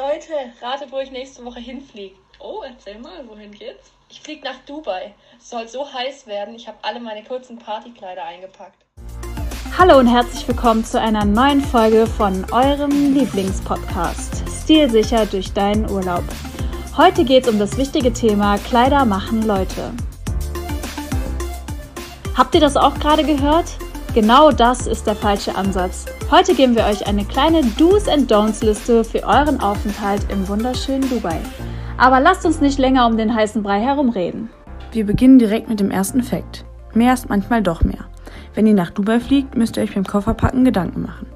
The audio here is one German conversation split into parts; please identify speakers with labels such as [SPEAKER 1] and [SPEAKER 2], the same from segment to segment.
[SPEAKER 1] Leute, ratet, wo ich nächste Woche hinfliege. Oh, erzähl mal, wohin geht's? Ich fliege nach Dubai. Es soll so heiß werden, ich habe alle meine kurzen Partykleider eingepackt.
[SPEAKER 2] Hallo und herzlich willkommen zu einer neuen Folge von eurem Lieblingspodcast Stilsicher durch deinen Urlaub. Heute geht es um das wichtige Thema Kleider machen Leute. Habt ihr das auch gerade gehört? Genau das ist der falsche Ansatz. Heute geben wir euch eine kleine Do's and Don'ts Liste für euren Aufenthalt im wunderschönen Dubai. Aber lasst uns nicht länger um den heißen Brei herumreden.
[SPEAKER 3] Wir beginnen direkt mit dem ersten Fakt. Mehr ist manchmal doch mehr. Wenn ihr nach Dubai fliegt, müsst ihr euch beim Kofferpacken Gedanken machen.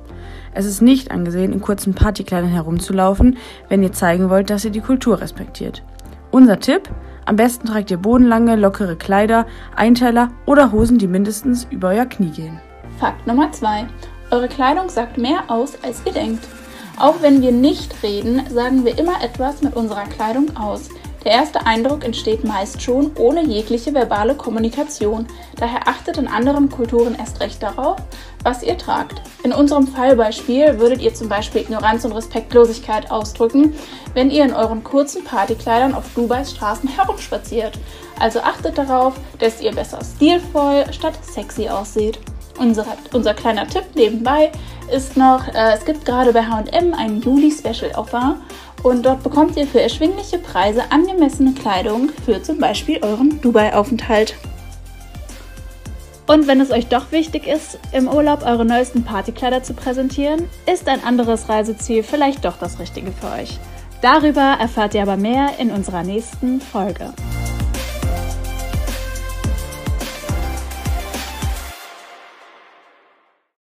[SPEAKER 3] Es ist nicht angesehen, in kurzen Partykleidern herumzulaufen, wenn ihr zeigen wollt, dass ihr die Kultur respektiert. Unser Tipp? Am besten tragt ihr bodenlange, lockere Kleider, Einteiler oder Hosen, die mindestens über euer Knie gehen.
[SPEAKER 4] Fakt Nummer 2. Eure Kleidung sagt mehr aus, als ihr denkt. Auch wenn wir nicht reden, sagen wir immer etwas mit unserer Kleidung aus. Der erste Eindruck entsteht meist schon ohne jegliche verbale Kommunikation. Daher achtet in anderen Kulturen erst recht darauf, was ihr tragt. In unserem Fallbeispiel würdet ihr zum Beispiel Ignoranz und Respektlosigkeit ausdrücken, wenn ihr in euren kurzen Partykleidern auf Dubais Straßen herumspaziert. Also achtet darauf, dass ihr besser stilvoll statt sexy aussieht. Unser, unser kleiner Tipp nebenbei ist noch, äh, es gibt gerade bei HM einen Juli-Special-Offer und dort bekommt ihr für erschwingliche Preise angemessene Kleidung für zum Beispiel euren Dubai-Aufenthalt.
[SPEAKER 2] Und wenn es euch doch wichtig ist, im Urlaub eure neuesten Partykleider zu präsentieren, ist ein anderes Reiseziel vielleicht doch das Richtige für euch. Darüber erfahrt ihr aber mehr in unserer nächsten Folge.